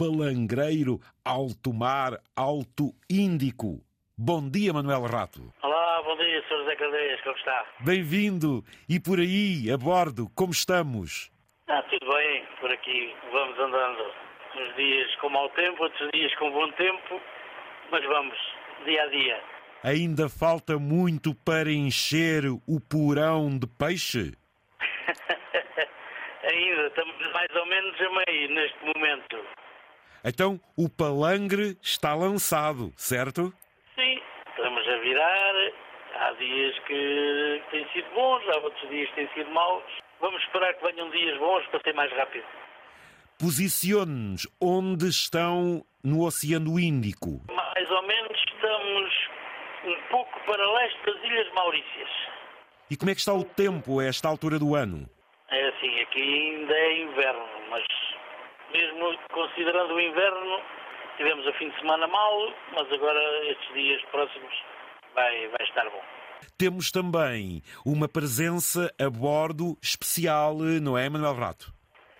palangreiro alto mar, alto Índico. Bom dia, Manuel Rato. Olá, bom dia, Sr. José Cadeias, como está? Bem-vindo. E por aí, a bordo, como estamos? Ah, tudo bem, por aqui vamos andando. Uns dias com mau tempo, outros dias com bom tempo, mas vamos, dia a dia. Ainda falta muito para encher o porão de peixe? Ainda, estamos mais ou menos a meio neste momento. Então, o palangre está lançado, certo? Sim, estamos a virar. Há dias que têm sido bons, há outros dias que têm sido maus. Vamos esperar que venham dias bons para ser mais rápido. Posicione-nos onde estão no Oceano Índico. Mais ou menos estamos um pouco para leste das Ilhas Maurícias. E como é que está o tempo a esta altura do ano? É assim, aqui ainda é inverno, mas mesmo considerando o inverno, tivemos a fim de semana mal, mas agora estes dias próximos vai, vai estar bom. Temos também uma presença a bordo especial, não é, Manuel Rato?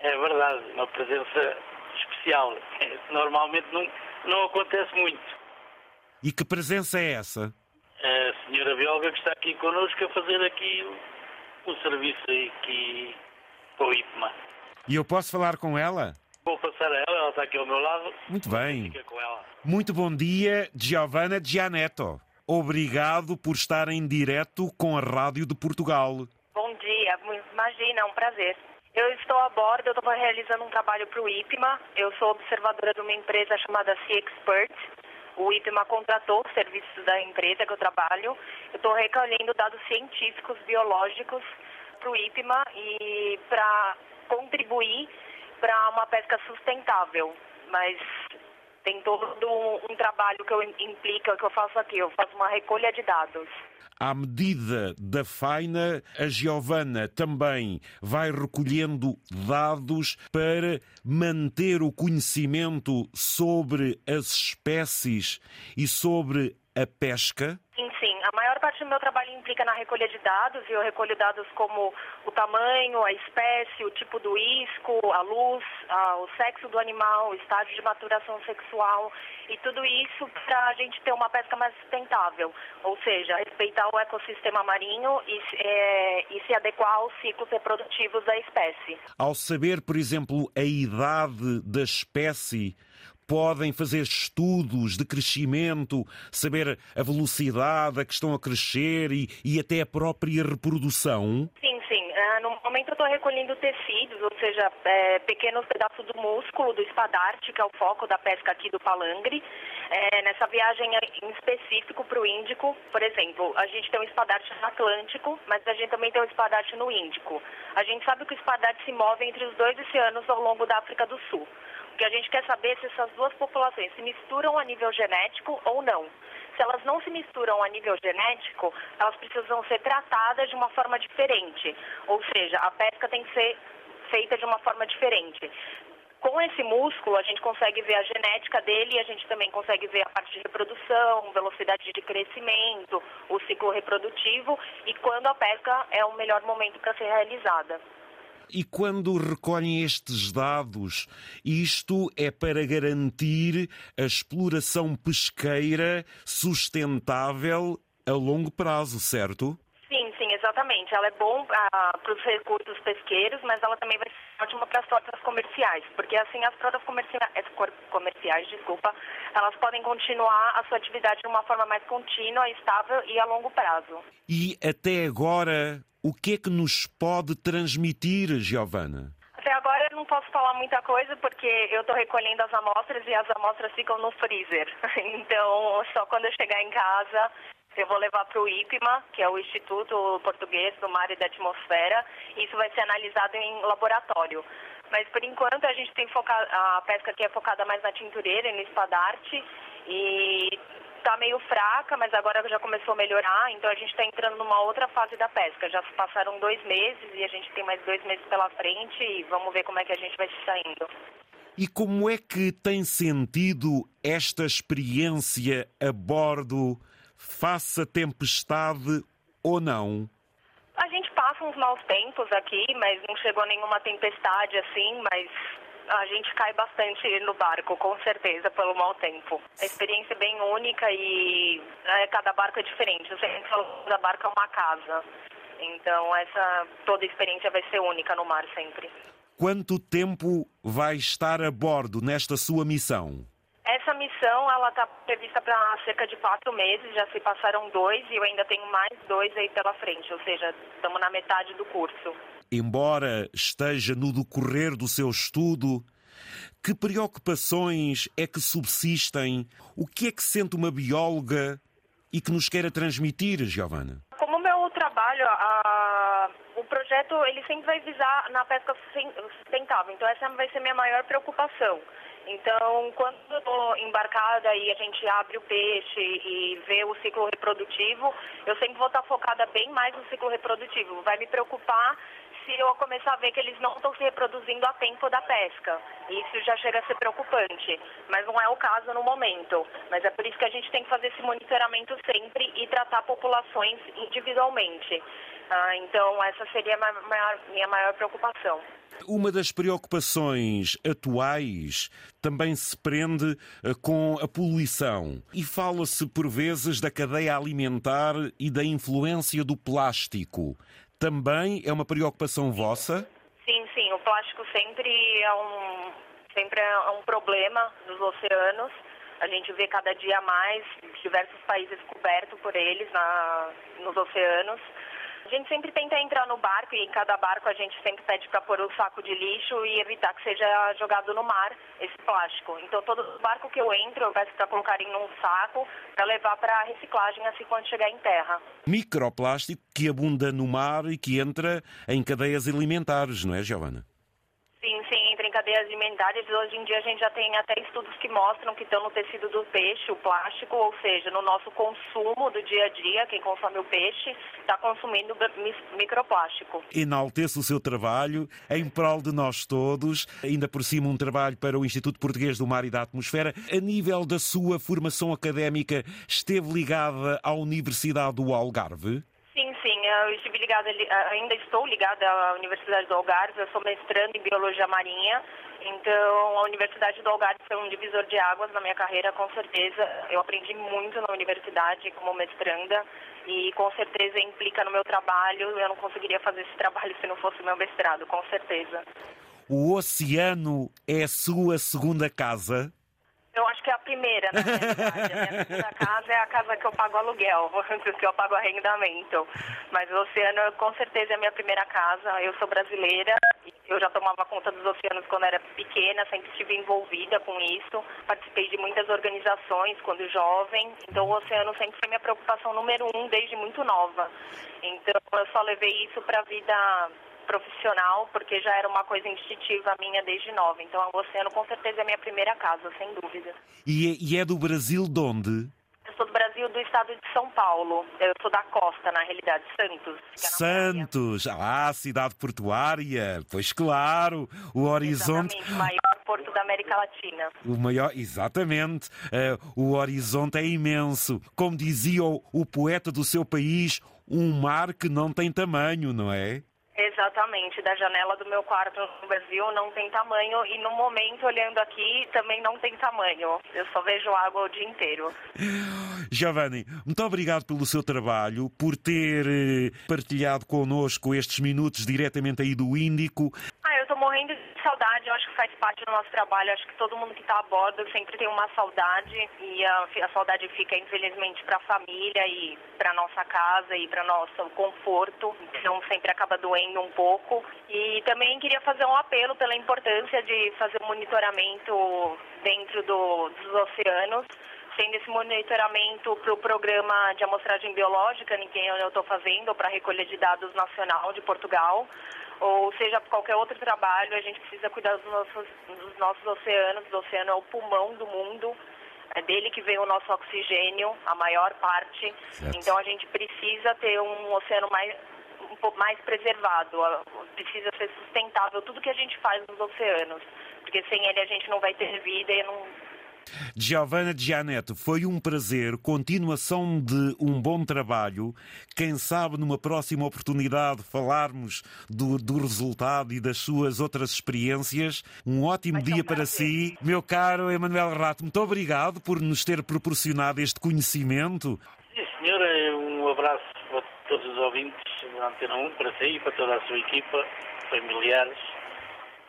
É verdade, uma presença especial. Normalmente não, não acontece muito. E que presença é essa? A senhora bióloga que está aqui connosco a fazer aqui o, o serviço aqui para o IPMA. E eu posso falar com ela? Vou passar a ela, ela está aqui ao meu lado. Muito bem. Fica com ela. Muito bom dia, Giovanna Gianetto. Obrigado por estar em direto com a Rádio de Portugal. Bom dia, imagina, é um prazer. Eu estou a bordo, eu estou realizando um trabalho para o IPMA. Eu sou observadora de uma empresa chamada Sea Expert. O IPMA contratou os serviços da empresa que eu trabalho. Eu estou recolhendo dados científicos, biológicos para o IPMA e para contribuir para uma pesca sustentável. Mas tem todo um trabalho que eu implica, que eu faço aqui. Eu faço uma recolha de dados. À medida da faina, a Giovana também vai recolhendo dados para manter o conhecimento sobre as espécies e sobre a pesca? Sim, sim. A maior parte do meu trabalho implica na recolha de dados, e eu recolho dados como o tamanho, a espécie, o tipo do isco, a luz, a, o sexo do animal, o estágio de maturação sexual, e tudo isso para a gente ter uma pesca mais sustentável, ou seja, respeitar o ecossistema marinho e, é, e se adequar aos ciclos reprodutivos da espécie. Ao saber, por exemplo, a idade da espécie, podem fazer estudos de crescimento, saber a velocidade a que estão a crescer e, e até a própria reprodução? Sim, sim. Uh, no momento eu estou recolhendo tecidos, ou seja, é, pequenos pedaços do músculo, do espadarte, que é o foco da pesca aqui do palangre. É, nessa viagem em específico para o Índico, por exemplo, a gente tem um espadarte no Atlântico, mas a gente também tem um espadarte no Índico. A gente sabe que o espadarte se move entre os dois oceanos ao longo da África do Sul que a gente quer saber se essas duas populações se misturam a nível genético ou não. Se elas não se misturam a nível genético, elas precisam ser tratadas de uma forma diferente. Ou seja, a pesca tem que ser feita de uma forma diferente. Com esse músculo, a gente consegue ver a genética dele e a gente também consegue ver a parte de reprodução, velocidade de crescimento, o ciclo reprodutivo e quando a pesca é o melhor momento para ser realizada. E quando recolhem estes dados, isto é para garantir a exploração pesqueira sustentável a longo prazo, certo? Sim, sim, exatamente. Ela é bom ah, para os recursos pesqueiros, mas ela também vai ser ótima para as frotas comerciais, porque assim as frotas comerciais, comerciais, desculpa, elas podem continuar a sua atividade de uma forma mais contínua, estável e a longo prazo. E até agora, o que é que nos pode transmitir, Giovana? Até agora não posso falar muita coisa porque eu estou recolhendo as amostras e as amostras ficam no freezer. Então, só quando eu chegar em casa, eu vou levar para o IPMA, que é o Instituto Português do Mar e da Atmosfera, isso vai ser analisado em laboratório. Mas por enquanto a gente tem focado, a pesca aqui é focada mais na tintureira e no espadarte, e está meio fraca, mas agora já começou a melhorar, então a gente está entrando numa outra fase da pesca. Já se passaram dois meses e a gente tem mais dois meses pela frente e vamos ver como é que a gente vai se saindo. E como é que tem sentido esta experiência a bordo, faça tempestade ou não? A gente passa uns maus tempos aqui, mas não chegou nenhuma tempestade assim, mas A gente cai bastante no barco, com certeza, pelo mau tempo. A experiência é bem única e é, cada barco é diferente. Você fala que cada barco é uma casa. Então, essa toda experiência vai ser única no mar sempre. Quanto tempo vai estar a bordo nesta sua missão? Essa missão ela está prevista para cerca de quatro meses, já se passaram dois e eu ainda tenho mais dois aí pela frente, ou seja, estamos na metade do curso. Embora esteja no decorrer do seu estudo, que preocupações é que subsistem? O que é que sente uma bióloga e que nos queira transmitir, Giovana? Como meu trabalho, a... o projeto ele sempre vai visar na pesca sustentável, então essa vai ser minha maior preocupação. Então, quando eu estou embarcada e a gente abre o peixe e vê o ciclo reprodutivo, eu sempre vou estar focada bem mais no ciclo reprodutivo. Vai me preocupar se eu começar a ver que eles não estão se reproduzindo a tempo da pesca. Isso já chega a ser preocupante, mas não é o caso no momento. Mas é por isso que a gente tem que fazer esse monitoramento sempre e tratar populações individualmente. Ah, então, essa seria a maior, minha maior preocupação. Uma das preocupações atuais também se prende eh, com a poluição e fala-se por vezes da cadeia alimentar e da influência do plástico. Também é uma preocupação vossa? Sim, sim. O plástico sempre é um, sempre é um problema dos oceanos. A gente vê cada dia mais diversos países cobertos por eles na, nos oceanos. A gente sempre tenta entrar no barco e em cada barco a gente sempre pede para pôr o saco de lixo e evitar que seja jogado no mar esse plástico. Então todo barco que eu entro eu peço para colocarem num saco para levar para reciclagem assim quando chegar em terra. Microplástico que abunda no mar e que entra em cadeias alimentares, não é, Giovana? Cadeias alimentares, hoje em dia a gente já tem até estudos que mostram que estão no tecido do peixe, o plástico, ou seja, no nosso consumo do dia a dia, quem consome o peixe está consumindo microplástico. Enalteça o seu trabalho em prol de nós todos, ainda por cima um trabalho para o Instituto Português do Mar e da Atmosfera. A nível da sua formação académica, esteve ligada à Universidade do Algarve? Eu estive ligada, ainda estou ligada à Universidade do Algarve, eu sou mestrando em Biologia Marinha, então a Universidade do Algarve foi um divisor de águas na minha carreira, com certeza. Eu aprendi muito na universidade como mestranda e com certeza implica no meu trabalho, eu não conseguiria fazer esse trabalho se não fosse meu mestrado, com certeza. O oceano é a sua segunda casa? Eu acho que é a primeira, na verdade. A minha segunda casa é a casa que eu pago aluguel, que eu pago arrendamento. Mas o oceano, com certeza, é a minha primeira casa. Eu sou brasileira, eu já tomava conta dos oceanos quando era pequena, sempre estive envolvida com isso. Participei de muitas organizações quando jovem. Então, o oceano sempre foi minha preocupação número um desde muito nova. Então, eu só levei isso para a vida profissional, porque já era uma coisa instintiva minha desde nova. Então, o oceano com certeza é a minha primeira casa, sem dúvida. E é, e é do Brasil de onde? Eu sou do Brasil, do estado de São Paulo. Eu sou da costa, na realidade, Santos. Santos, ah, cidade portuária. Pois claro, o horizonte. Exatamente, o maior porto da América Latina. O maior, exatamente. Uh, o horizonte é imenso. Como dizia o, o poeta do seu país, um mar que não tem tamanho, não é? Exatamente, da janela do meu quarto no Brasil não tem tamanho e no momento olhando aqui também não tem tamanho. Eu só vejo água o dia inteiro. Giovanni, muito obrigado pelo seu trabalho, por ter eh, partilhado connosco estes minutos diretamente aí do Índico. Ah, eu estou morrendo de saudade, eu acho que faz parte do nosso trabalho. Acho que todo mundo que está a bordo sempre tem uma saudade e a, a saudade fica, infelizmente, para a família e para nossa casa e para nosso conforto. Então sempre acaba doendo um pouco. E também queria fazer um apelo pela importância de fazer monitoramento dentro do, dos oceanos tendo esse monitoramento para o programa de amostragem biológica, em quem eu estou fazendo, para recolha de dados nacional de Portugal, ou seja, qualquer outro trabalho, a gente precisa cuidar dos nossos, dos nossos oceanos. O oceano é o pulmão do mundo, é dele que vem o nosso oxigênio, a maior parte. Certo. Então a gente precisa ter um oceano mais um pouco mais preservado, precisa ser sustentável tudo que a gente faz nos oceanos, porque sem ele a gente não vai ter vida e não Giovanna Gianetto, foi um prazer, continuação de um bom trabalho. Quem sabe numa próxima oportunidade falarmos do, do resultado e das suas outras experiências. Um ótimo dia para si. Meu caro Emanuel Rato, muito obrigado por nos ter proporcionado este conhecimento. Sim, senhora, um abraço para todos os ouvintes da Antena 1, para si e para toda a sua equipa, familiares.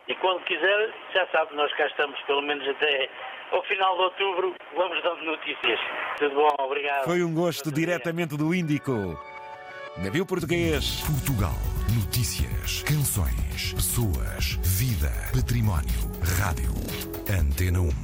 E quando quiser, já sabe, nós cá estamos pelo menos até ao final de outubro, vamos dando notícias. Tudo bom, obrigado. Foi um gosto diretamente do Índico. Navio português. Portugal. Notícias, canções, pessoas, vida, património, rádio. Antena 1.